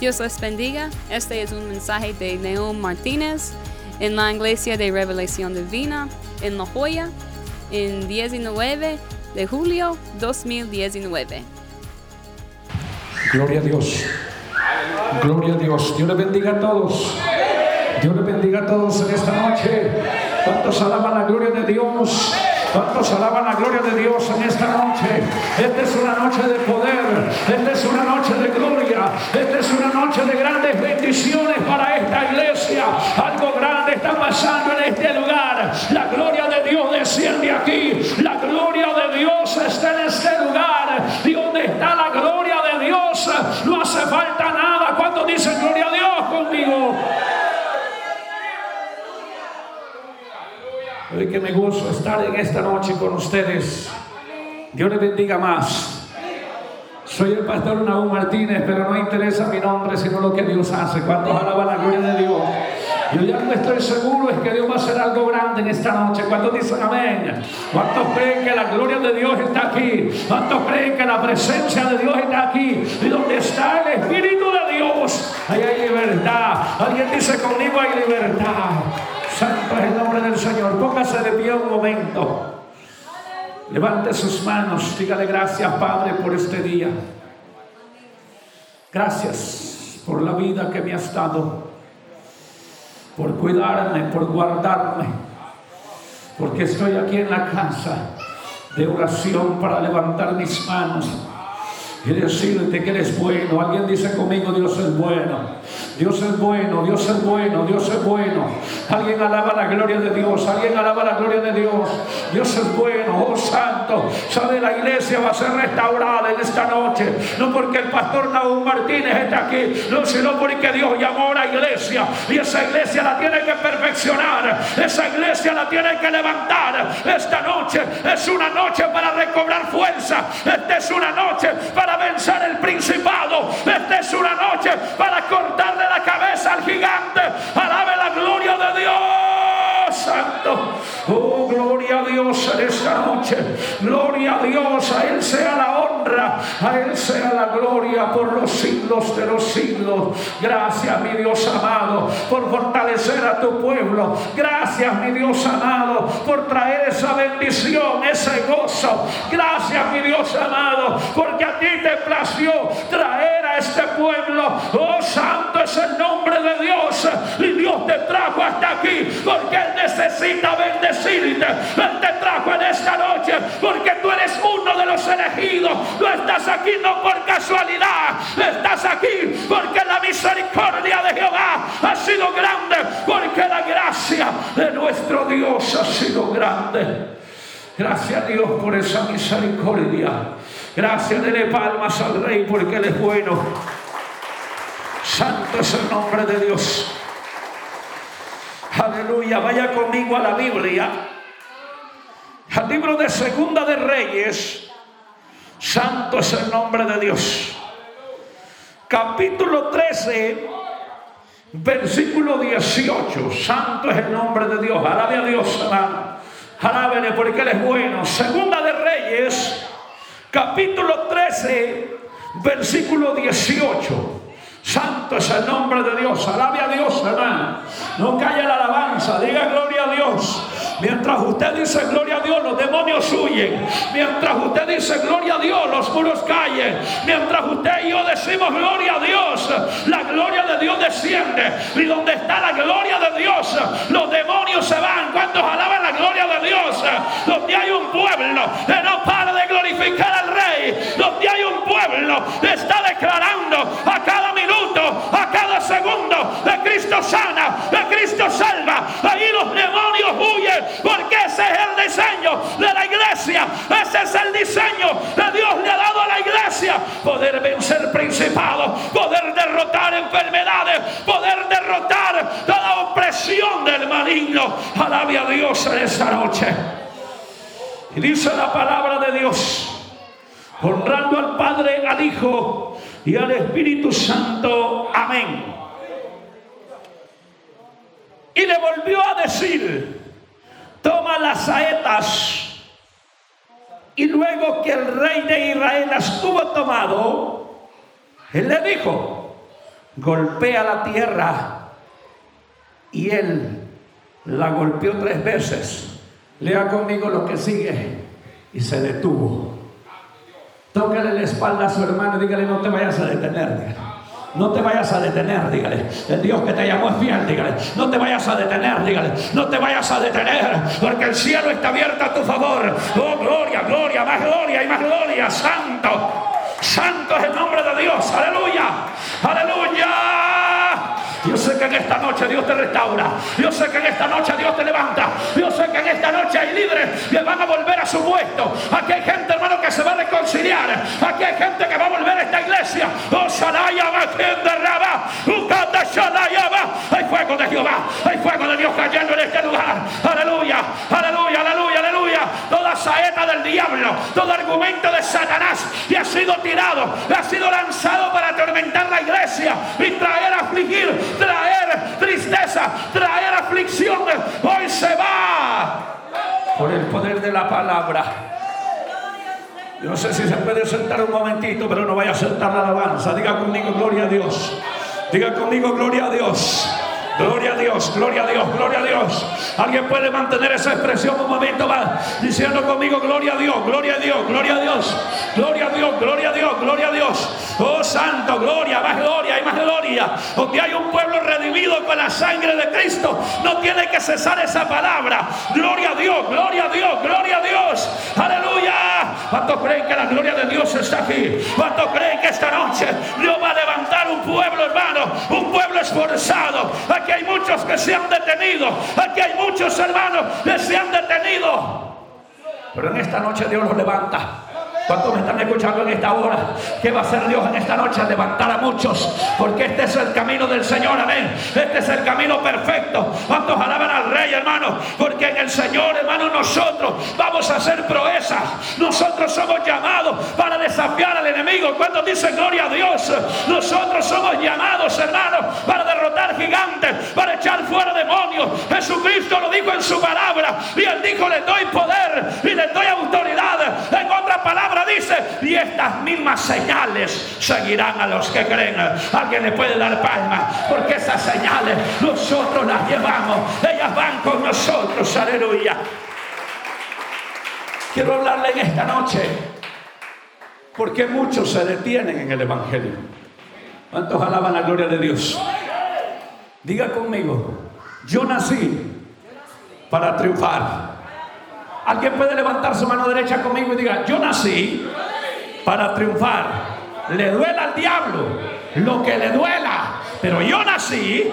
Dios les bendiga. Este es un mensaje de Neón Martínez en la Iglesia de Revelación Divina en La Joya en 19 de julio 2019. Gloria a Dios. Gloria a Dios. Dios le bendiga a todos. Dios le bendiga a todos en esta noche. ¿Cuántos alaban la gloria de Dios? ¿Cuántos alaban la gloria de Dios en esta noche? Esta es una noche de poder, esta es una noche de gloria, esta es una noche de grandes bendiciones para esta iglesia. Algo grande está pasando en este lugar. La gloria de Dios desciende aquí, la gloria de Dios está en este lugar. Y donde está la gloria de Dios, no hace falta nada. Cuando dicen gloria a Dios conmigo? Hoy que me gozo estar en esta noche con ustedes. Dios les bendiga más. Soy el pastor Naúm Martínez, pero no interesa mi nombre, sino lo que Dios hace. Cuando alaba la gloria de Dios. Yo ya no estoy seguro es que Dios va a hacer algo grande en esta noche. ¿Cuántos dicen amén? ¿Cuántos creen que la gloria de Dios está aquí? ¿Cuántos creen que la presencia de Dios está aquí? Y donde está el Espíritu de Dios, ahí hay libertad. Alguien dice conmigo hay libertad. Santo es el nombre del Señor. Póngase de pie un momento. Levante sus manos. Dígale gracias, Padre, por este día. Gracias por la vida que me has dado. Por cuidarme, por guardarme. Porque estoy aquí en la casa de oración para levantar mis manos y decirte que eres bueno. Alguien dice conmigo, Dios es bueno. Dios es bueno, Dios es bueno, Dios es bueno. Alguien alaba la gloria de Dios, alguien alaba la gloria de Dios. Dios es bueno, oh santo. Sabe, la iglesia va a ser restaurada en esta noche. No porque el pastor Naúm Martínez está aquí, no, sino porque Dios llamó a la iglesia. Y esa iglesia la tiene que perfeccionar. Esa iglesia la tiene que levantar. Esta noche es una noche para recobrar fuerza. Esta es una noche para vencer el principado. Esta es una noche para cortarle la cabeza al gigante. Alabe la gloria de Dios, Santo. Oh, gloria a Dios en esta noche. Gloria a Dios, a Él sea la a Él sea la gloria por los siglos de los siglos. Gracias, mi Dios amado, por fortalecer a tu pueblo. Gracias, mi Dios amado, por traer esa bendición, ese gozo. Gracias, mi Dios amado, porque a ti te plació traer a este pueblo. Oh, santo es el nombre de Dios. Y Dios te trajo hasta aquí porque Él necesita bendecirte. Él te trajo en esta noche porque tú eres uno de los elegidos. No estás aquí no por casualidad. Estás aquí porque la misericordia de Jehová ha sido grande. Porque la gracia de nuestro Dios ha sido grande. Gracias a Dios por esa misericordia. Gracias, dele palmas al Rey porque Él es bueno. Santo es el nombre de Dios. Aleluya. Vaya conmigo a la Biblia. Al libro de Segunda de Reyes. Santo es el nombre de Dios. Capítulo 13, versículo 18. Santo es el nombre de Dios. Alabe a Dios, hermano. Alábele porque Él es bueno. Segunda de Reyes capítulo 13, versículo 18. Santo es el nombre de Dios. Alabe a Dios, hermano. No calle la alabanza. Diga gloria a Dios. Mientras usted dice gloria a Dios, los demonios huyen. Mientras usted dice gloria a Dios, los muros caen. Mientras usted y yo decimos gloria a Dios, la gloria de Dios desciende. Y donde está la gloria de Dios, los demonios se van. Cuando alaban la gloria de Dios, donde hay un pueblo que no para de glorificar al Rey, donde hay un pueblo que está declarando a cada minuto, a cada segundo, de Cristo sana, de Cristo salva. Ahí los demonios huyen porque ese es el diseño de la iglesia. Ese es el diseño que Dios le ha dado a la iglesia. Poder vencer principados, poder derrotar enfermedades, poder derrotar toda opresión del maligno. Alabe a Dios en esta noche. Y dice la palabra de Dios, honrando al Padre, al Hijo y al Espíritu Santo. Amén. Y le volvió a decir, saetas. Y luego que el rey de Israel las tuvo tomado, él le dijo, golpea la tierra y él la golpeó tres veces. Lea conmigo lo que sigue y se detuvo. Tócale la espalda a su hermano y dígale no te vayas a detener. No te vayas a detener, dígale. El Dios que te llamó es fiel, dígale. No te vayas a detener, dígale. No te vayas a detener, porque el cielo está abierto a tu favor. Oh, gloria, gloria, más gloria y más gloria. Santo, santo es el nombre de Dios. Aleluya, aleluya. Yo sé que en esta noche Dios te restaura. Yo sé que en esta noche Dios te levanta. Yo sé que en esta noche hay líderes que van a volver a su puesto. Aquí hay gente, hermano, que se va a reconciliar. Aquí hay gente que va a volver a esta iglesia. Oh, hay fuego de Jehová. Hay fuego de Dios cayendo en este lugar. Aleluya, aleluya, aleluya, aleluya. Toda saeta del diablo, todo argumento de Satanás que ha sido tirado, ha sido lanzado para atormentar la iglesia y traer a afligir traer aflicción, hoy se va por el poder de la palabra. Yo no sé si se puede sentar un momentito, pero no vaya a sentar la alabanza. Diga conmigo, gloria a Dios. Diga conmigo, gloria a Dios. Gloria a Dios, gloria a Dios, gloria a Dios. Alguien puede mantener esa expresión un momento más, diciendo conmigo, gloria a Dios, gloria a Dios, gloria a Dios, gloria a Dios, gloria a Dios, gloria a Dios. Oh Santo, gloria, más gloria y más gloria. Donde hay un pueblo redimido con la sangre de Cristo, no tiene que cesar esa palabra. Gloria a Dios, gloria a Dios, gloria a Dios. Aleluya. ¿Cuántos creen que la gloria de Dios está aquí? ¿Cuántos creen que esta noche Dios va a levantar un pueblo, hermano? Un pueblo esforzado. Aquí hay muchos que se han detenido. Aquí hay muchos hermanos que se han detenido. Pero en esta noche Dios los levanta. ¿Cuántos me están escuchando en esta hora? ¿Qué va a hacer Dios en esta noche? Levantar a muchos. Porque este es el camino del Señor. Amén. Este es el camino perfecto. ¿Cuántos alaban al Rey, hermano? Porque en el Señor, hermano, nosotros vamos a hacer proezas. Nosotros somos llamados para desafiar al enemigo. Cuando dice gloria a Dios, nosotros somos llamados, hermano, gigantes, para echar fuera demonios. Jesucristo lo dijo en su palabra. Y él dijo, le doy poder y le doy autoridad. En otras palabras, dice, y estas mismas señales seguirán a los que creen. Alguien le puede dar palma, porque esas señales nosotros las llevamos, ellas van con nosotros, aleluya. Quiero hablarle en esta noche, porque muchos se detienen en el Evangelio. ¿Cuántos alaban la gloria de Dios? Diga conmigo, yo nací para triunfar. Alguien puede levantar su mano derecha conmigo y diga, yo nací para triunfar. Le duela al diablo lo que le duela, pero yo nací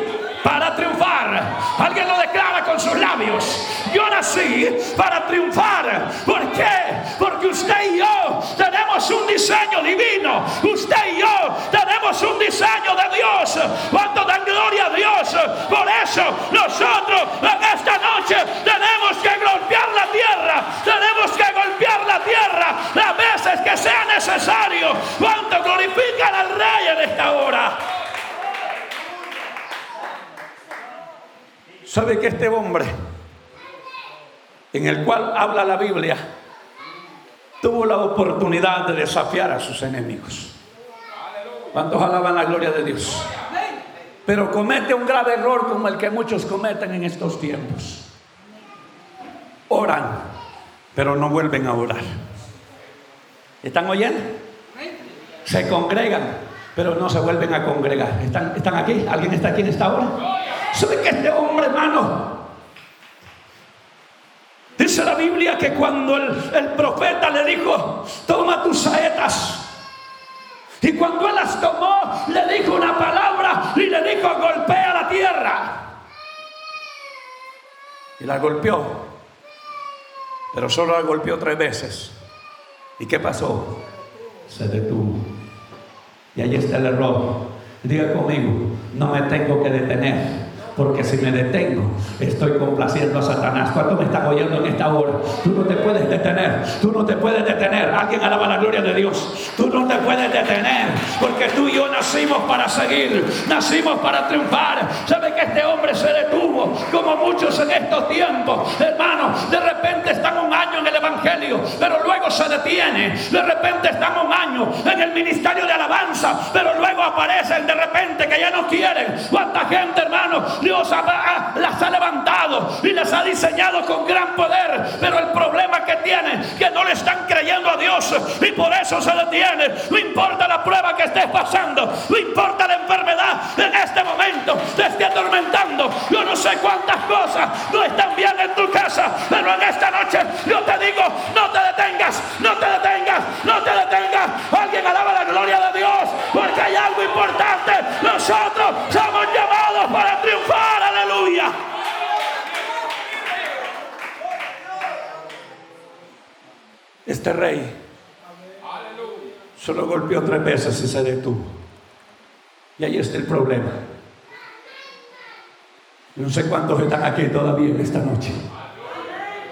para triunfar. Alguien lo declara con sus labios. Yo nací para triunfar. ¿Por qué? Porque usted y yo tenemos un diseño divino. Usted y yo tenemos un diseño de Dios. ¿Cuánto dan gloria a Dios? Por eso nosotros en esta noche tenemos que golpear la tierra. Tenemos que golpear la tierra las veces que sea necesario. ¿Cuánto glorifican al Rey en esta hora? ¿Sabe que este hombre, en el cual habla la Biblia, tuvo la oportunidad de desafiar a sus enemigos? ¿Cuántos alaban la gloria de Dios? Pero comete un grave error como el que muchos cometen en estos tiempos. Oran, pero no vuelven a orar. ¿Están oyendo? Se congregan, pero no se vuelven a congregar. ¿Están, están aquí? ¿Alguien está aquí en esta hora? ¿Sabe que este hombre, hermano? Dice la Biblia que cuando el, profeta le dijo, toma tus saetas. Y cuando él las tomó, le dijo una palabra y le dijo, golpea la tierra. Y la golpeó. Pero solo la golpeó tres veces. ¿Y qué pasó? Se detuvo. Y ahí está el error. Diga conmigo, no me tengo que detener Porque si me detengo, estoy complaciendo a Satanás. ¿Cuánto me están oyendo en esta hora? Tú no te puedes detener. Tú no te puedes detener. Alguien alaba la gloria de Dios. Tú no te puedes detener. Porque tú y yo nacimos para seguir. Nacimos para triunfar. ¿Sabe que este hombre se detuvo? Como muchos en estos tiempos. Hermano, de repente están un año en el Evangelio. Pero luego se detiene. De repente están un año en el ministerio de alabanza. Pero luego aparecen de repente que ya no quieren. ¿Cuánta gente, hermano? Dios las ha levantado y las ha diseñado con gran poder. Pero el problema que tienen, que no le están creyendo a Dios y por eso se detiene. No importa la prueba que estés pasando, no importa la enfermedad en este momento, te esté atormentando. Yo no sé cuántas cosas no están bien en tu casa, pero en esta noche yo te digo, no te detengas, no te detengas, no te detengas. Alguien alaba la gloria de Dios, porque hay algo importante. Nosotros somos llamados para triunfar, aleluya. Este rey solo golpeó tres veces y se detuvo. Y ahí está el problema. No sé cuántos están aquí todavía en esta noche.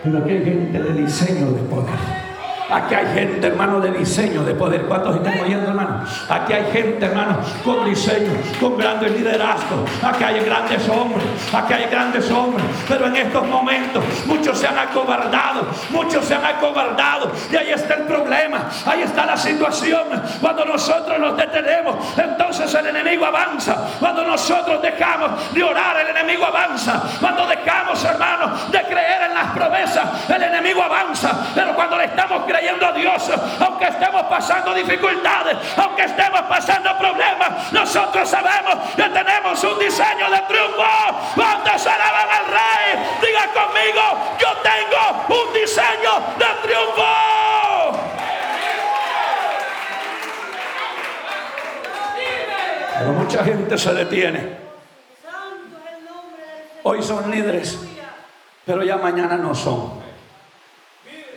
Pero aquí hay gente de diseño de poder. Aquí hay gente, hermano, de diseño, de poder. ¿Cuántos están oyendo, hermano? Aquí hay gente, hermano, con diseño, con grandes liderazgos. Aquí hay grandes hombres, aquí hay grandes hombres. Pero en estos momentos muchos se han acobardado, muchos se han acobardado. Y ahí está el problema, ahí está la situación. Cuando nosotros nos detenemos, entonces el enemigo avanza. Cuando nosotros dejamos de orar, el enemigo avanza. Cuando dejamos, hermano, de creer en las promesas, el enemigo avanza. Pero cuando le estamos creyendo a Dios, aunque estemos pasando dificultades, aunque estemos pasando problemas, nosotros sabemos que tenemos un diseño de triunfo. ¿Cuántos alaban al Rey? Diga conmigo, yo tengo un diseño de triunfo. Pero mucha gente se detiene. Hoy son líderes, pero ya mañana no son.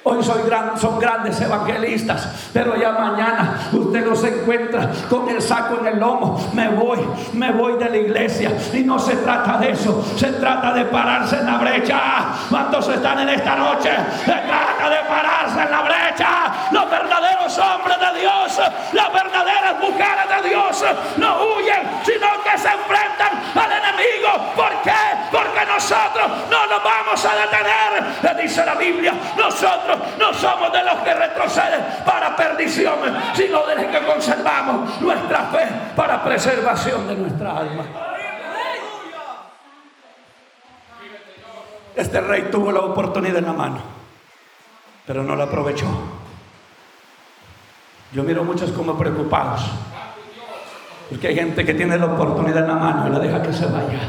Hoy son grandes evangelistas, pero ya mañana usted los encuentra con el saco en el lomo. Me voy, me voy de la iglesia. Y no se trata de eso, se trata de pararse en la brecha. ¿Cuántos están en esta noche? Se trata de pararse en la brecha. Los verdaderos hombres de Dios, las verdaderas mujeres de Dios no huyen, sino que se enfrentan al enemigo. ¿Por qué? Porque nosotros no nos vamos a detener. Le dice la Biblia, nosotros no somos de los que retroceden para perdición, sino de los que conservamos nuestra fe para preservación de nuestra alma. Este rey tuvo la oportunidad en la mano, pero no la aprovechó. Yo miro muchos como preocupados, porque hay gente que tiene la oportunidad en la mano y la deja que se vaya.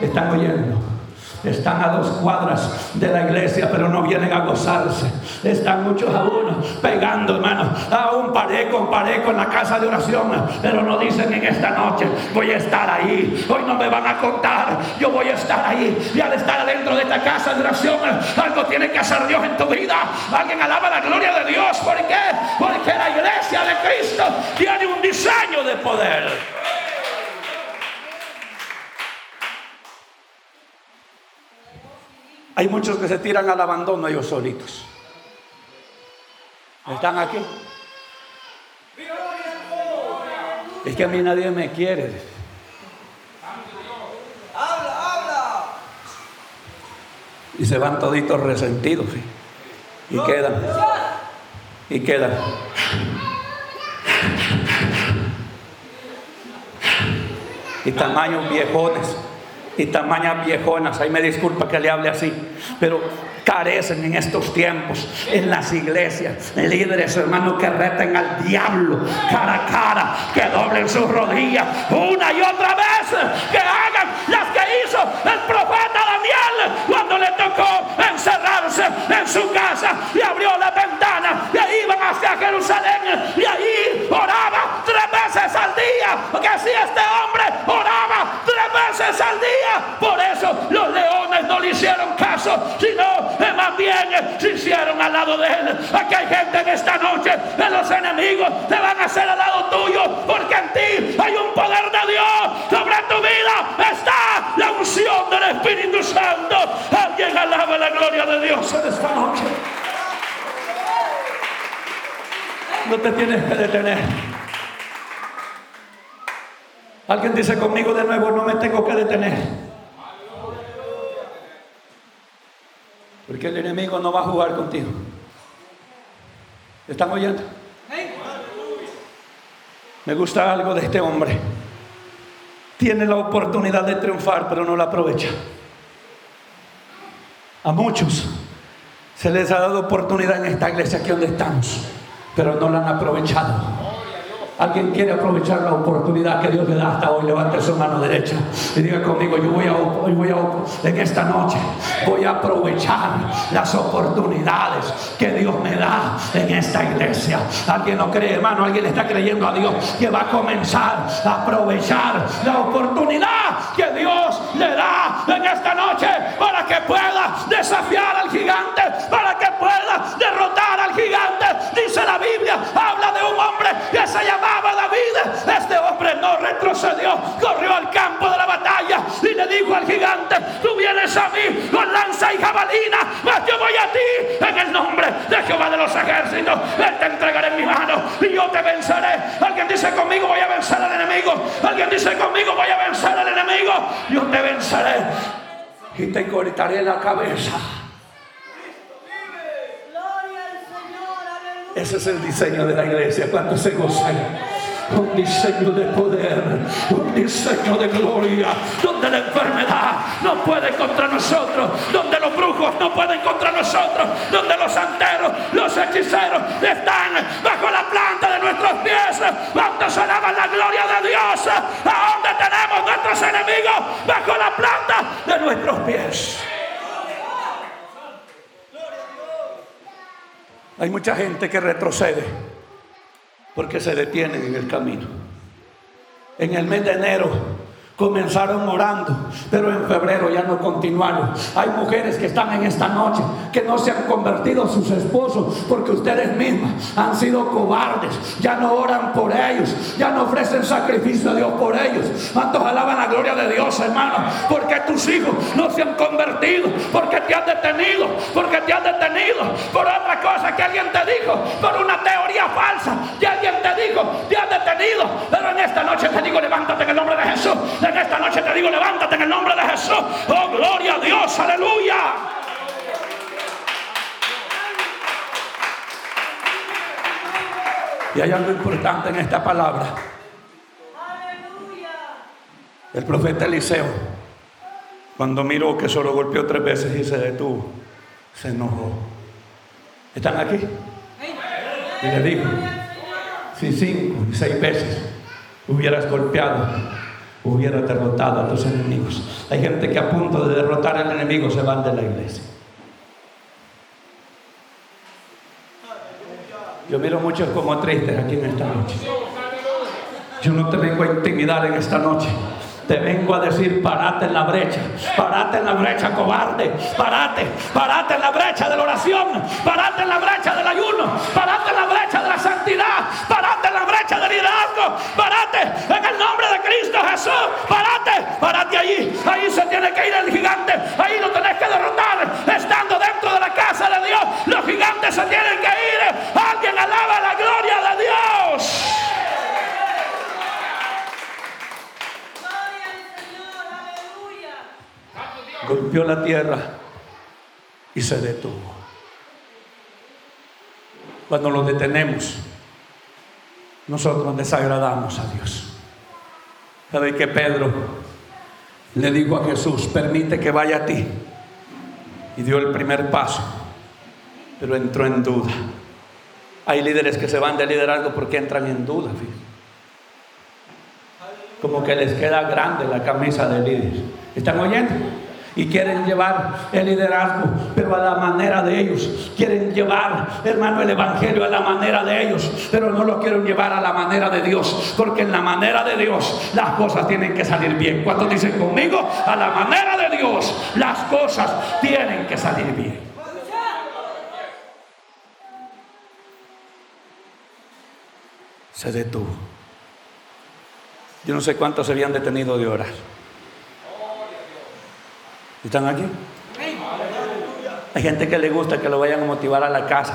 Están oyendo. Están a dos cuadras de la iglesia, pero no vienen a gozarse. Están muchos a uno pegando, hermano, a un pareco, pareco en la casa de oración, pero no dicen en esta noche, voy a estar ahí. Hoy no me van a contar, yo voy a estar ahí. Y al estar adentro de esta casa de oración, algo tiene que hacer Dios en tu vida. Alguien alaba la gloria de Dios. ¿Por qué? Porque la iglesia de Cristo tiene un diseño de poder. Hay muchos que se tiran al abandono ellos solitos. ¿Están aquí? Es que a mí nadie me quiere. Habla, habla. Y se van toditos resentidos. Y quedan. Y quedan. Y tamaños viejones y tamañas viejonas, ahí me disculpa que le hable así, pero carecen en estos tiempos en las iglesias, líderes hermanos que reten al diablo cara a cara, que doblen sus rodillas una y otra vez, que hagan las que hizo el profeta Daniel cuando le tocó encerrarse en su casa y abrió la ventana y iban hacia Jerusalén y ahí oraba tres veces al día, porque así este hombre oraba tres veces al día, por eso los leones no le hicieron caso, sino que más bien eh, se hicieron al lado de él. Aquí hay gente en esta noche de los enemigos te van a hacer al lado tuyo, porque en ti hay un poder de Dios. Sobre tu vida está la unción del Espíritu Santo. Alguien alaba la gloria de Dios en esta noche. No te tienes que detener. Alguien dice conmigo de nuevo, no me tengo que detener. Porque el enemigo no va a jugar contigo. ¿Están oyendo? Me gusta algo de este hombre. Tiene la oportunidad de triunfar, pero no la aprovecha. A muchos se les ha dado oportunidad en esta iglesia aquí donde estamos, pero no la han aprovechado. Alguien quiere aprovechar la oportunidad que Dios le da hasta hoy. Levante su mano derecha y diga conmigo: Yo voy a, voy a, en esta noche, voy a aprovechar las oportunidades que Dios me da en esta iglesia. Alguien no cree, hermano, alguien está creyendo a Dios que va a comenzar a aprovechar la oportunidad que Dios le da en esta noche para que pueda desafiar al gigante, para que pueda derrotar se llama David, este hombre no retrocedió, corrió al campo de la batalla y le dijo al gigante, tú vienes a mí con lanza y jabalina, mas yo voy a ti en el nombre de Jehová de los ejércitos, él te entregaré en mi mano y yo te venceré. Alguien dice conmigo voy a vencer al enemigo, alguien dice conmigo voy a vencer al enemigo, yo te venceré y te cortaré la cabeza. Ese es el diseño de la iglesia. ¿Cuántos se gozan? Un diseño de poder, un diseño de gloria, donde la enfermedad no puede contra nosotros, donde los brujos no pueden contra nosotros, donde los santeros, los hechiceros están bajo la planta de nuestros pies. ¿Cuántos alaban la gloria de Dios? ¿A dónde tenemos nuestros enemigos? Bajo la planta de nuestros pies. Hay mucha gente que retrocede porque se detienen en el camino. En el mes de enero Comenzaron orando, pero en febrero ya no continuaron. Hay mujeres que están en esta noche que no se han convertido sus esposos porque ustedes mismas han sido cobardes. Ya no oran por ellos, ya no ofrecen sacrificio a Dios por ellos. ¿Cuántos alaban la gloria de Dios, hermano? Porque tus hijos no se han convertido, porque te han detenido, porque te han detenido por otra cosa que alguien te dijo, por una teoría falsa que alguien te dijo, te han detenido. Pero en esta noche te digo, levántate en el nombre de Jesús en esta noche te digo, levántate en el nombre de Jesús. Oh, gloria a Dios, aleluya. Y hay algo importante en esta palabra. El profeta Eliseo, cuando miró que solo golpeó tres veces y se detuvo, se enojó. ¿Están aquí? Y le dijo, si cinco y seis veces hubieras golpeado, hubiera derrotado a tus enemigos. Hay gente que a punto de derrotar al enemigo se van de la iglesia. Yo miro muchos como tristes aquí en esta noche. Yo no te vengo a intimidar en esta noche. Te vengo a decir, parate en la brecha, parate en la brecha cobarde, parate, parate en la brecha de la oración, parate en la brecha del ayuno, parate en la brecha de la santidad, parate en la brecha del liderazgo, parate en el nombre de Cristo Jesús, parate, parate allí, ahí se tiene que ir el gigante, ahí lo tenés que derrotar, estando dentro de la casa de Dios, los gigantes se tienen que ir, alguien alaba la gloria de Dios. Golpeó la tierra y se detuvo. Cuando lo detenemos, nosotros desagradamos a Dios. ¿Sabe que Pedro le dijo a Jesús, permite que vaya a ti? Y dio el primer paso, pero entró en duda. Hay líderes que se van de liderazgo porque entran en duda. Como que les queda grande la camisa de líder. ¿Están oyendo? Y quieren llevar el liderazgo, pero a la manera de ellos. Quieren llevar, hermano, el evangelio a la manera de ellos, pero no lo quieren llevar a la manera de Dios, porque en la manera de Dios las cosas tienen que salir bien. ¿Cuántos dicen conmigo? A la manera de Dios las cosas tienen que salir bien. Se detuvo. Yo no sé cuántos se habían detenido de orar. ¿Están aquí? Hay gente que le gusta que lo vayan a motivar a la casa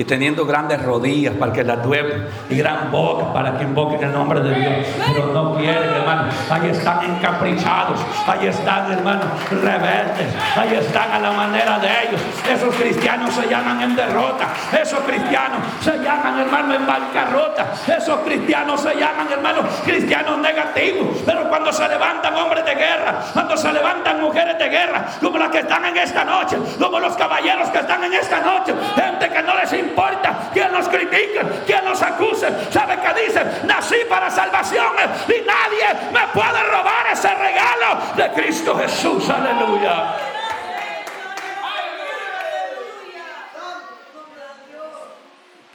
y teniendo grandes rodillas para que la duelen y gran boca para que invoquen el nombre de Dios. Pero no quieren, hermano. Ahí están encaprichados, ahí están, hermano, rebeldes, ahí están a la manera de ellos. Esos cristianos se llaman en derrota, esos cristianos se llaman, hermano, en bancarrota, esos cristianos se llaman, hermano, cristianos negativos. Pero cuando se levantan hombres de guerra, cuando se levantan mujeres de guerra, como las que están en esta noche, como los caballeros que están en esta noche, gente que no les importa importa quien nos critique, quien nos acuse. ¿Sabe qué dice? Nací para salvación y nadie me puede robar ese regalo de Cristo Jesús. Aleluya.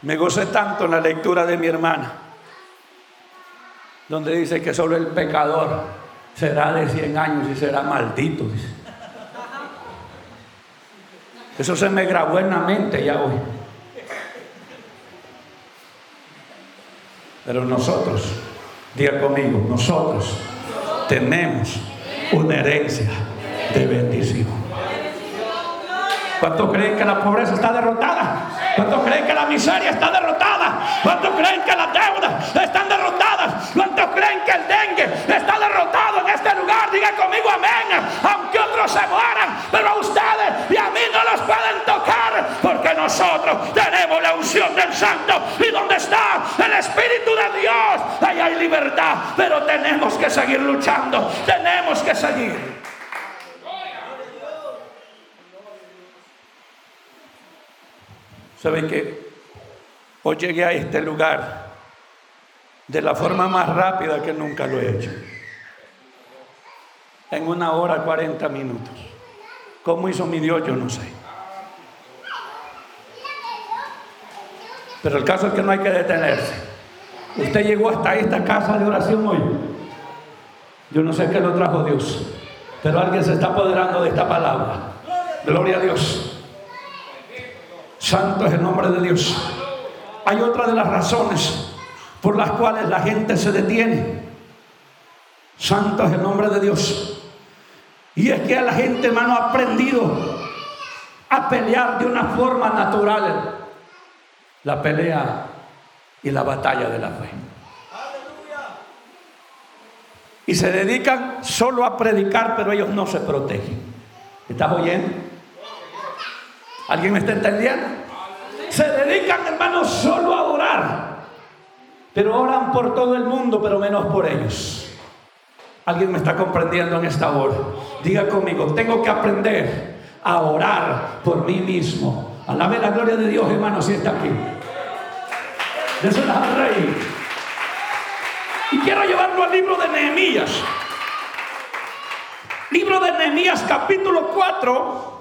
Me gocé tanto la lectura de mi hermana, donde dice que solo el pecador será de 100 años y será maldito. Eso se me grabó en la mente ya hoy. Pero nosotros, diga conmigo, nosotros tenemos una herencia de bendición. ¿Cuántos creen que la pobreza está derrotada? ¿Cuántos creen que la miseria está derrotada? ¿Cuántos creen que las deudas están derrotadas? ¿Cuántos creen que el dengue está derrotado en este lugar? Diga conmigo amén. Aunque otros se mueran, pero a ustedes y a mí no los pueden tocar porque nosotros tenemos la unción del Santo. ¿Y donde está el Espíritu de Dios? Ahí hay libertad, pero tenemos que seguir luchando. Tenemos que seguir. ¿Saben que Hoy llegué a este lugar de la forma más rápida que nunca lo he hecho. En una hora 40 minutos. ¿Cómo hizo mi Dios? Yo no sé. Pero el caso es que no hay que detenerse. Usted llegó hasta esta casa de oración hoy. Yo no sé qué lo trajo Dios, pero alguien se está apoderando de esta palabra. Gloria a Dios. Santo es el nombre de Dios. Hay otra de las razones por las cuales la gente se detiene. Santo es el nombre de Dios. Y es que la gente, hermano, ha aprendido a pelear de una forma natural la pelea y la batalla de la fe. Y se dedican solo a predicar, pero ellos no se protegen. ¿Estás oyendo? ¿Alguien me está entendiendo? Se dedican, hermanos, solo a orar. Pero oran por todo el mundo, pero menos por ellos. ¿Alguien me está comprendiendo en esta hora? Diga conmigo, tengo que aprender a orar por mí mismo. Alabe la gloria de Dios, hermano, si está aquí. Désela al rey. Y quiero llevarlo al libro de Nehemías. Libro de Nehemías, capítulo 4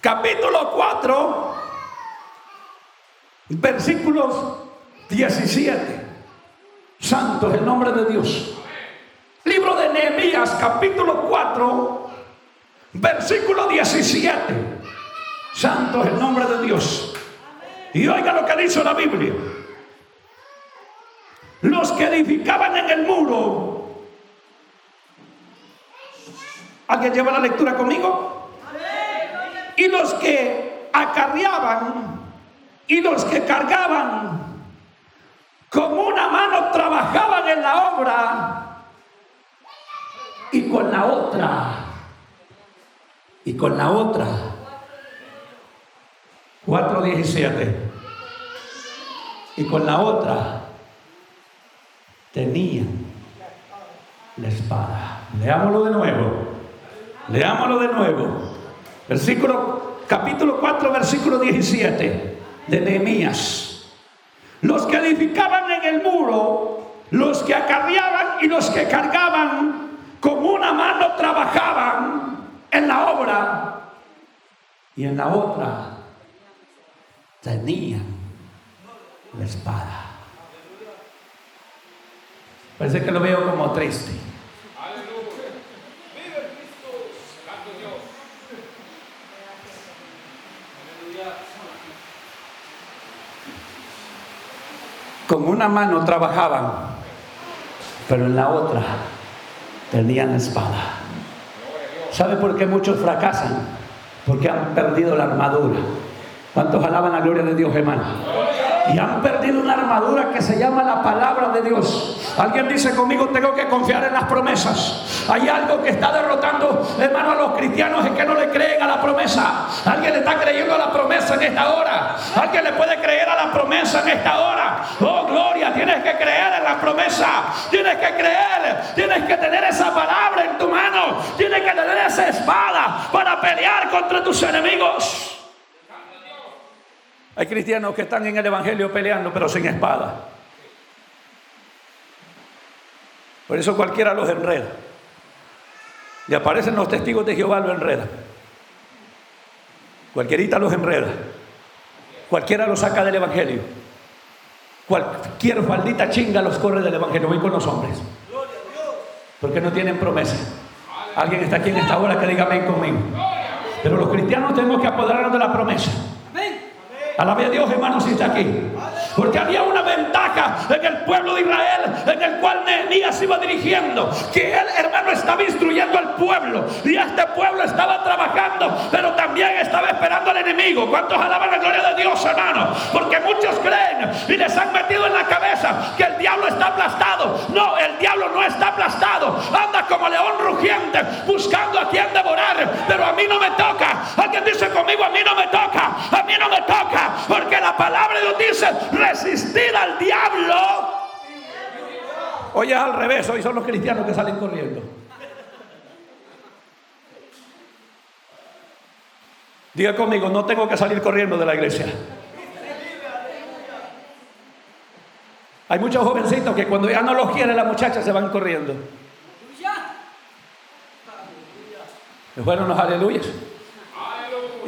capítulo 4, versículos 17. Santo es el nombre de Dios. Libro de Nehemías, capítulo 4, versículo 17. Santo es el nombre de Dios. Y oiga lo que dice la Biblia. Los que edificaban en el muro. ¿Alguien lleva la lectura conmigo? y los que acarreaban y los que cargaban con una mano trabajaban en la obra y con la otra y con la otra 4.17 y con la otra tenían la espada. Leámoslo de nuevo. Leámoslo de nuevo. Versículo, capítulo 4, versículo 17 de Nehemías. Los que edificaban en el muro, los que acarreaban y los que cargaban, con una mano trabajaban en la obra y en la otra tenían la espada. Parece que lo veo como triste. con una mano trabajaban, pero en la otra tenían la espada. ¿Sabe por qué muchos fracasan? porque han perdido la armadura. ¿Cuántos alaban la gloria de Dios, hermano? Y han perdido una armadura que se llama la palabra de Dios. Alguien dice conmigo, tengo que confiar en las promesas. Hay algo que está derrotando, hermano, a los cristianos es que no le creen a la promesa. Alguien le está creyendo a la promesa en esta hora. Alguien le puede creer a la promesa en esta hora. Oh, gloria, tienes que creer en la promesa. Tienes que creer. Tienes que tener esa palabra en tu mano. Tienes que tener esa espada para pelear contra tus enemigos. Hay cristianos que están en el Evangelio peleando, pero sin espada. Por eso cualquiera los enreda. Y aparecen los testigos de Jehová, lo enreda. Cualquierita los enreda. Cualquiera los saca del Evangelio. Cualquier faldita chinga los corre del Evangelio. Voy con los hombres. Porque no tienen promesa. Alguien está aquí en esta hora que diga amén conmigo. Pero los cristianos tenemos que apoderarnos de la promesa. Alabe a Dios, hermano, si está aquí. Porque había una ventaja en el pueblo de Israel, en el cual Nehemías iba dirigiendo. Que él, hermano, estaba instruyendo al pueblo. Y este pueblo estaba trabajando, pero también estaba esperando al enemigo. ¿Cuántos alaban la gloria de Dios, hermano? Porque muchos creen y les han metido en la cabeza que el diablo está aplastado. No, el diablo no está aplastado. Anda como león rugiente, buscando a quien devorar. Pero a mí no me toca. Alguien dice conmigo, a mí no me toca. A mí no me toca. Porque la palabra de Dios dice, resistir al diablo. Hoy es al revés, hoy son los cristianos que salen corriendo. Diga conmigo, no tengo que salir corriendo de la iglesia. Hay muchos jovencitos que cuando ya no los quiere la muchacha se van corriendo. Fueron los aleluyas.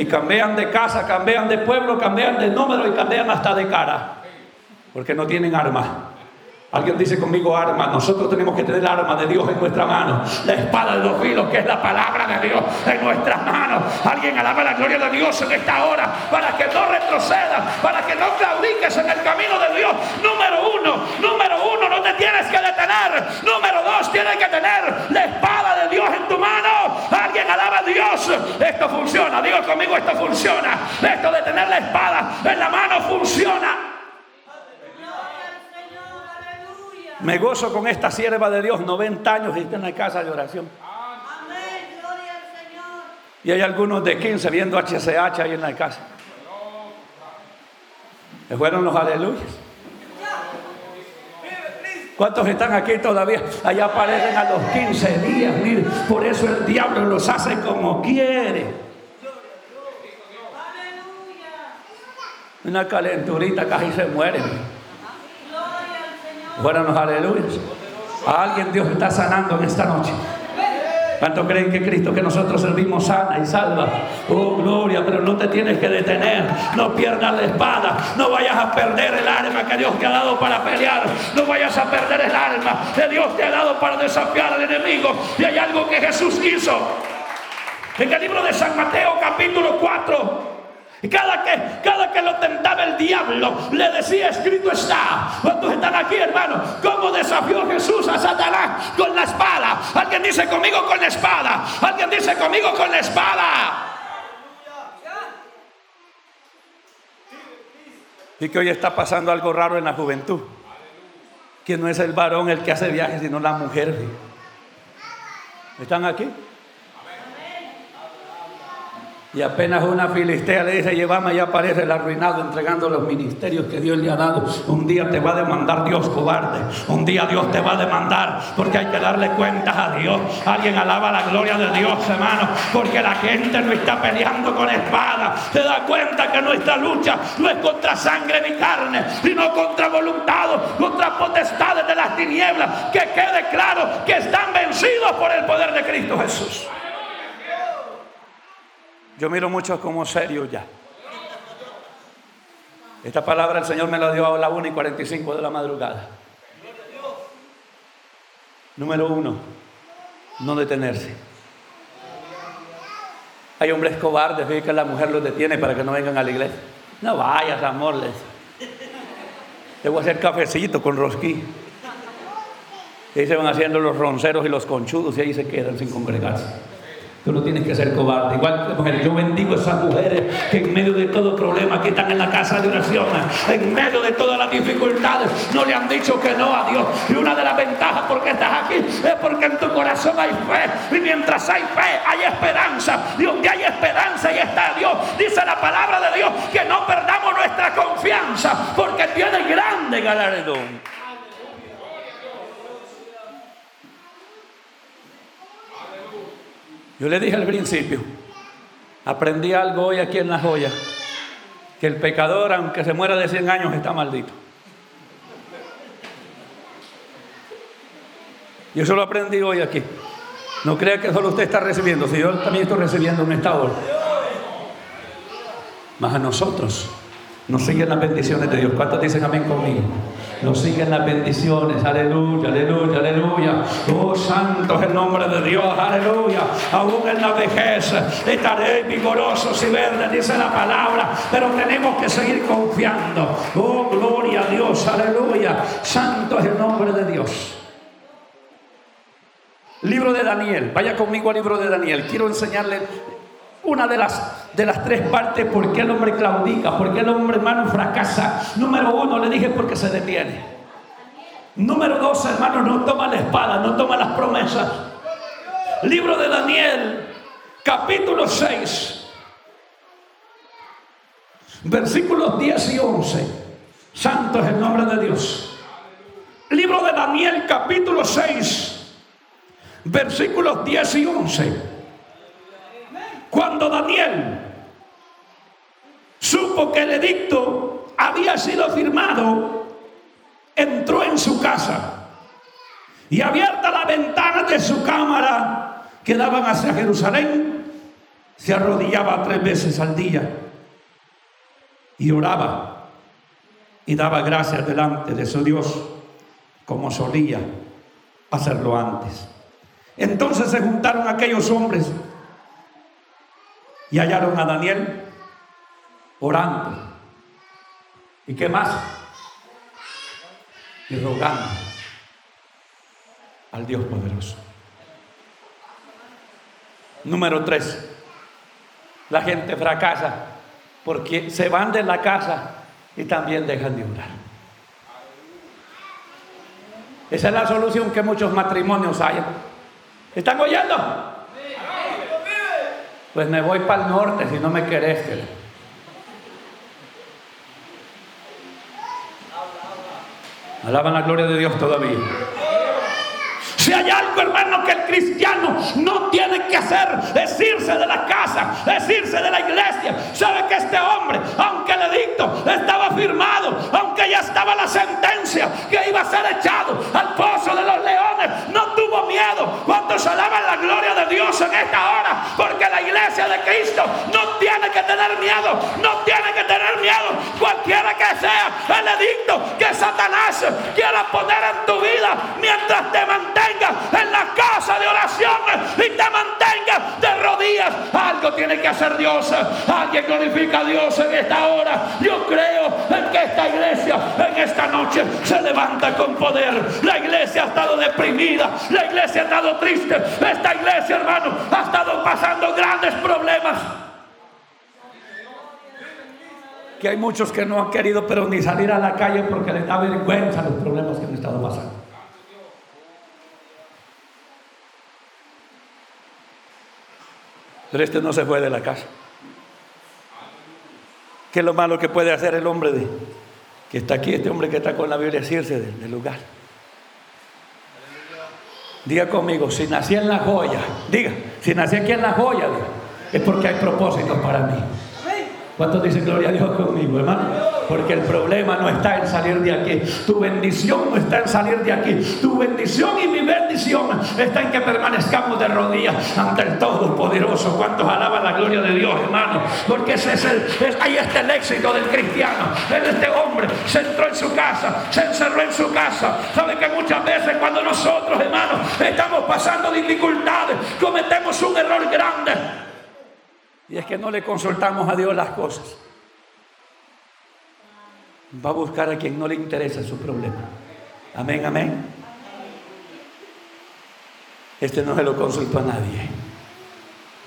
Y cambian de casa, cambian de pueblo, cambian de número y cambian hasta de cara. Porque no tienen arma. Alguien dice conmigo arma. Nosotros tenemos que tener el arma de Dios en nuestra mano. La espada de los filos, que es la palabra de Dios en nuestras manos. Alguien alaba la gloria de Dios en esta hora para que no retrocedas, para que no claudiques en el camino de Dios. Número uno, número uno, no te tienes que detener. Número dos, tienes que tener la espada de Dios en tu mano. Alguien alaba a Dios. Esto funciona. Digo conmigo, esto funciona. Esto de tener la espada en la mano funciona. Me gozo con esta sierva de Dios, 90 años y está en la casa de oración. Amén, gloria al Señor. Y hay algunos de 15 viendo HCH ahí en la casa. Fueron los aleluyas. ¿Cuántos están aquí todavía? Allá aparecen a los 15 días. Mire, por eso el diablo los hace como quiere. Una calenturita casi se Buenos aleluyas. A alguien Dios está sanando en esta noche. ¿Cuánto creen que Cristo que nosotros servimos sana y salva? Oh, gloria, pero no te tienes que detener. No pierdas la espada. No vayas a perder el arma que Dios te ha dado para pelear. No vayas a perder el arma que Dios te ha dado para desafiar al enemigo. Y hay algo que Jesús hizo. En el libro de San Mateo capítulo 4, y cada que, cada que lo tentaba el diablo, le decía, escrito está. ¿Cuántos están aquí, hermano? ¿Cómo desafió Jesús a Satanás con la espada? Alguien dice conmigo con la espada. Alguien dice conmigo con la espada. Y que hoy está pasando algo raro en la juventud. Que no es el varón el que hace viajes, sino la mujer. ¿Están aquí? Y apenas una filistea le dice, llévame, ya aparece el arruinado entregando los ministerios que Dios le ha dado. Un día te va a demandar Dios cobarde. Un día Dios te va a demandar porque hay que darle cuentas a Dios. Alguien alaba la gloria de Dios, hermano. Porque la gente no está peleando con espada. Se da cuenta que nuestra lucha no es contra sangre ni carne, sino contra voluntades, contra potestades de las tinieblas. Que quede claro que están vencidos por el poder de Cristo Jesús. Yo miro muchos como serios ya. Esta palabra el Señor me la dio a la 1 y 45 de la madrugada. Número uno, no detenerse. Hay hombres cobardes, que la mujer los detiene para que no vengan a la iglesia. No vayas, amor, les. Te voy a hacer cafecito con rosquí. Y ahí se van haciendo los ronceros y los conchudos y ahí se quedan sin congregarse. Tú no tienes que ser cobarde. Igual que mujeres, yo bendigo a esas mujeres que en medio de todo problema que están en la casa de oración, en medio de todas las dificultades, no le han dicho que no a Dios. Y una de las ventajas porque estás aquí es porque en tu corazón hay fe. Y mientras hay fe, hay esperanza. Y donde hay esperanza y está Dios, dice la palabra de Dios, que no perdamos nuestra confianza, porque tiene grande galardón. Yo le dije al principio, aprendí algo hoy aquí en la joya, que el pecador, aunque se muera de 100 años, está maldito. Y eso lo aprendí hoy aquí. No crea que solo usted está recibiendo, si yo también estoy recibiendo un estado. Más a nosotros nos siguen las bendiciones de Dios. ¿Cuántos dicen amén conmigo? Nos siguen las bendiciones. Aleluya, aleluya, aleluya. Oh, santo es el nombre de Dios. Aleluya. Aún en la vejez estaré vigoroso y verde, dice la palabra. Pero tenemos que seguir confiando. Oh, gloria a Dios. Aleluya. Santo es el nombre de Dios. Libro de Daniel. Vaya conmigo al libro de Daniel. Quiero enseñarle una de las, de las tres partes por qué el hombre claudica, por qué el hombre hermano fracasa. Número uno, le dije porque se detiene. Número dos, hermano, no toma la espada, no toma las promesas. Libro de Daniel, capítulo 6, versículos 10 y 11. Santo es el nombre de Dios. Libro de Daniel, capítulo 6, versículos 10 y 11. Cuando Daniel supo que el edicto había sido firmado, entró en su casa y abierta la ventana de su cámara que daban hacia Jerusalén, se arrodillaba tres veces al día y oraba y daba gracias delante de su Dios como solía hacerlo antes. Entonces se juntaron aquellos hombres y hallaron a Daniel orando. ¿Y qué más? Y rogando al Dios poderoso. Número tres, la gente fracasa porque se van de la casa y también dejan de orar. Esa es la solución que muchos matrimonios hay. ¿Están oyendo? Pues me voy para el norte si no me querés. Alaban la gloria de Dios todavía. Si hay algo, hermano, que el cristiano no tiene que hacer, es irse de la casa, es irse de la iglesia. Sabe que este hombre, aunque el edicto estaba firmado, aunque ya estaba la sentencia que iba a ser echado al pozo de los leones, no tuvo miedo. se alaban la gloria de Dios en esta hora? Porque la iglesia de Cristo no tiene que tener miedo, no tiene que tener miedo. Cualquiera que sea el edicto que Satanás quiera poner en tu vida mientras te mantenga en la casa de oración y te mantenga de rodillas. Algo tiene que hacer Dios. Alguien glorifica a Dios en esta hora. Yo creo en que esta iglesia en esta noche se levanta con poder. La iglesia ha estado deprimida. La iglesia ha estado triste. Esta iglesia, hermano, ha estado pasando grandes problemas. Que hay muchos que no han querido, pero ni salir a la calle porque les da vergüenza los problemas que han estado pasando. Pero este no se fue de la casa. ¿Qué es lo malo que puede hacer el hombre de, que está aquí, este hombre que está con la Biblia, irse del, lugar? Diga conmigo, si nací en la joya, diga, si nací aquí en la joya, es porque hay propósitos para mí. ¿Cuántos dicen gloria a Dios conmigo, hermano? Porque el problema no está en salir de aquí. Tu bendición no está en salir de aquí. Tu bendición y mi bendición está en que permanezcamos de rodillas ante el Todopoderoso. ¿Cuántos alaban la gloria de Dios, hermano? Porque ese es el, ahí está el éxito del cristiano. Se entró en su casa, se encerró en su casa. ¿Sabe que muchas veces cuando nosotros, hermanos, estamos pasando dificultades, cometemos un error grande? Y es que no le consultamos a Dios las cosas. Va a buscar a quien no le interesa su problema. Amén, amén. Este no se lo consultó a nadie.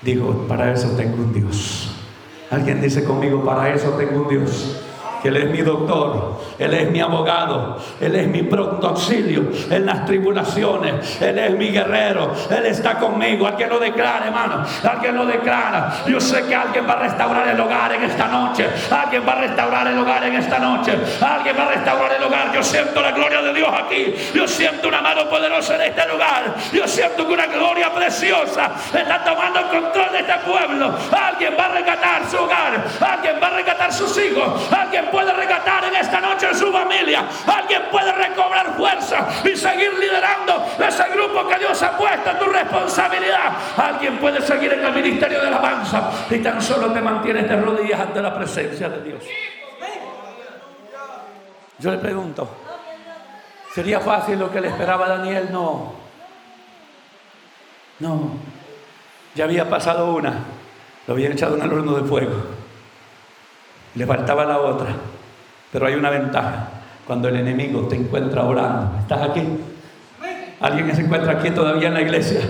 Digo, para eso tengo un Dios. Alguien dice conmigo, para eso tengo un Dios. Él es mi doctor, Él es mi abogado, Él es mi pronto auxilio en las tribulaciones, Él es mi guerrero, Él está conmigo. Alguien lo declara, hermano, alguien lo declara. Yo sé que alguien va a restaurar el hogar en esta noche, alguien va a restaurar el hogar en esta noche, alguien va a restaurar el hogar. Yo siento la gloria de Dios aquí, yo siento una mano poderosa en este lugar, yo siento que una gloria preciosa está tomando el control de este pueblo. Alguien va a rescatar su hogar, alguien va a rescatar sus hijos, alguien puede rescatar en esta noche su familia. Alguien puede recobrar fuerza y seguir liderando ese grupo que Dios ha puesto en tu responsabilidad. Alguien puede seguir en el ministerio de alabanza y tan solo te mantienes de rodillas ante la presencia de Dios. Yo le pregunto, ¿sería fácil lo que le esperaba a Daniel? No. No. Ya había pasado una. Lo habían echado en el horno de fuego. Le faltaba la otra. Pero hay una ventaja. Cuando el enemigo te encuentra orando. ¿Estás aquí? ¿Alguien se encuentra aquí todavía en la iglesia?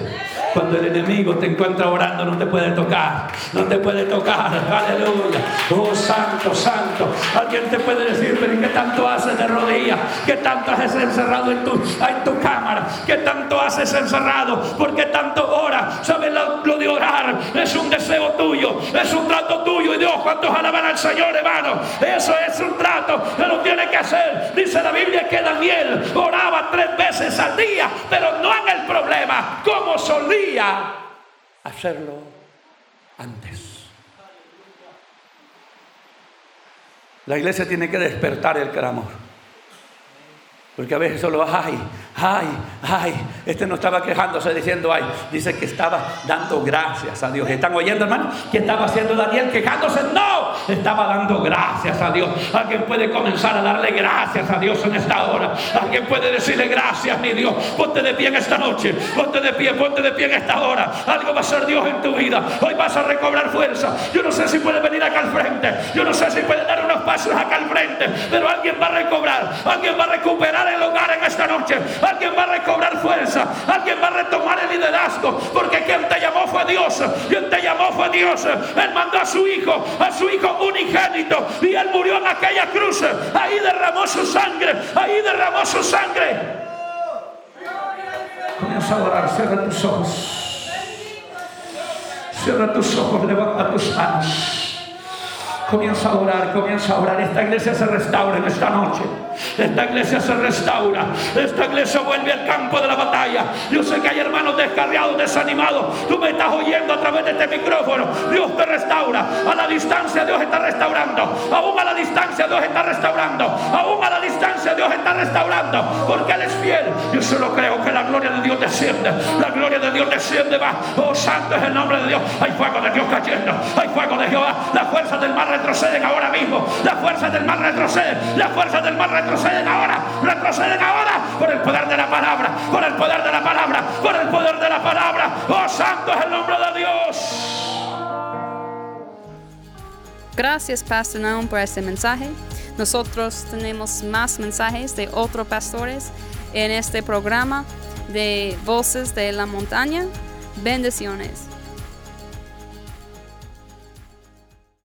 Cuando el enemigo te encuentra orando, no te puede tocar. No te puede tocar. Aleluya. Oh, santo, santo. Alguien te puede decir, pero ¿qué tanto haces de rodillas? ¿Qué tanto haces encerrado en tu, en tu cámara? ¿Qué tanto haces encerrado? ¿Por qué tanto ora? ¿Sabes lo, lo, de orar? Es un deseo tuyo. Es un trato tuyo. Y Dios, ¿cuántos alaban al Señor, hermano? Eso es un trato. Que lo tiene que hacer. Dice la Biblia que Daniel oraba tres veces al día, pero no en el problema. Como solía hacerlo antes. La iglesia tiene que despertar el clamor. Porque a veces solo, ay, ay, ay. Este no estaba quejándose diciendo, ay. Dice que estaba dando gracias a Dios. ¿Están oyendo, hermano? ¿Qué estaba haciendo Daniel quejándose? No, estaba dando gracias a Dios. Alguien puede comenzar a darle gracias a Dios en esta hora. Alguien puede decirle gracias, mi Dios. Ponte de pie en esta noche. Ponte de pie, ponte de pie en esta hora. Algo va a ser Dios en tu vida. Hoy vas a recobrar fuerza. Yo no sé si puede venir acá al frente. Yo no sé si puede dar unos pasos acá al frente. Pero alguien va a recobrar. Alguien va a recuperar el hogar en esta noche. Alguien va a recobrar fuerza. Alguien va a retomar el liderazgo. Porque quien te llamó fue Dios. Quien te llamó fue Dios. Él mandó a su hijo, a su hijo unigénito. Y él murió en aquella cruz. Ahí derramó su sangre. Ahí derramó su sangre. Comienza a orar. Cierra tus ojos. Cierra tus ojos. Levanta tus manos. Comienza a orar, comienza a orar. Esta iglesia se restaura en esta noche. Esta iglesia se restaura. Esta iglesia vuelve al campo de la batalla. Yo sé que hay hermanos descarriados, desanimados. Tú me estás oyendo a través de este micrófono. Dios te restaura. A la distancia Dios está restaurando. Aún a la distancia Dios está restaurando. Aún a la distancia Dios está restaurando. Porque Él es fiel. Yo solo creo que la gloria de Dios desciende. La gloria de Dios desciende. Va. Oh, santo es el nombre de Dios. Hay fuego de Dios cayendo. Hay fuego de Jehová. La fuerza del mar retroceden ahora mismo. Las fuerzas del mar retroceden. Las fuerzas del mar retroceden ahora. Retroceden ahora por el poder de la palabra. Por el poder de la palabra. Por el poder de la palabra. Oh, santo es el nombre de Dios. Gracias, Pastor Naum, por este mensaje. Nosotros tenemos más mensajes de otros pastores en este programa de Voces de la Montaña. Bendiciones.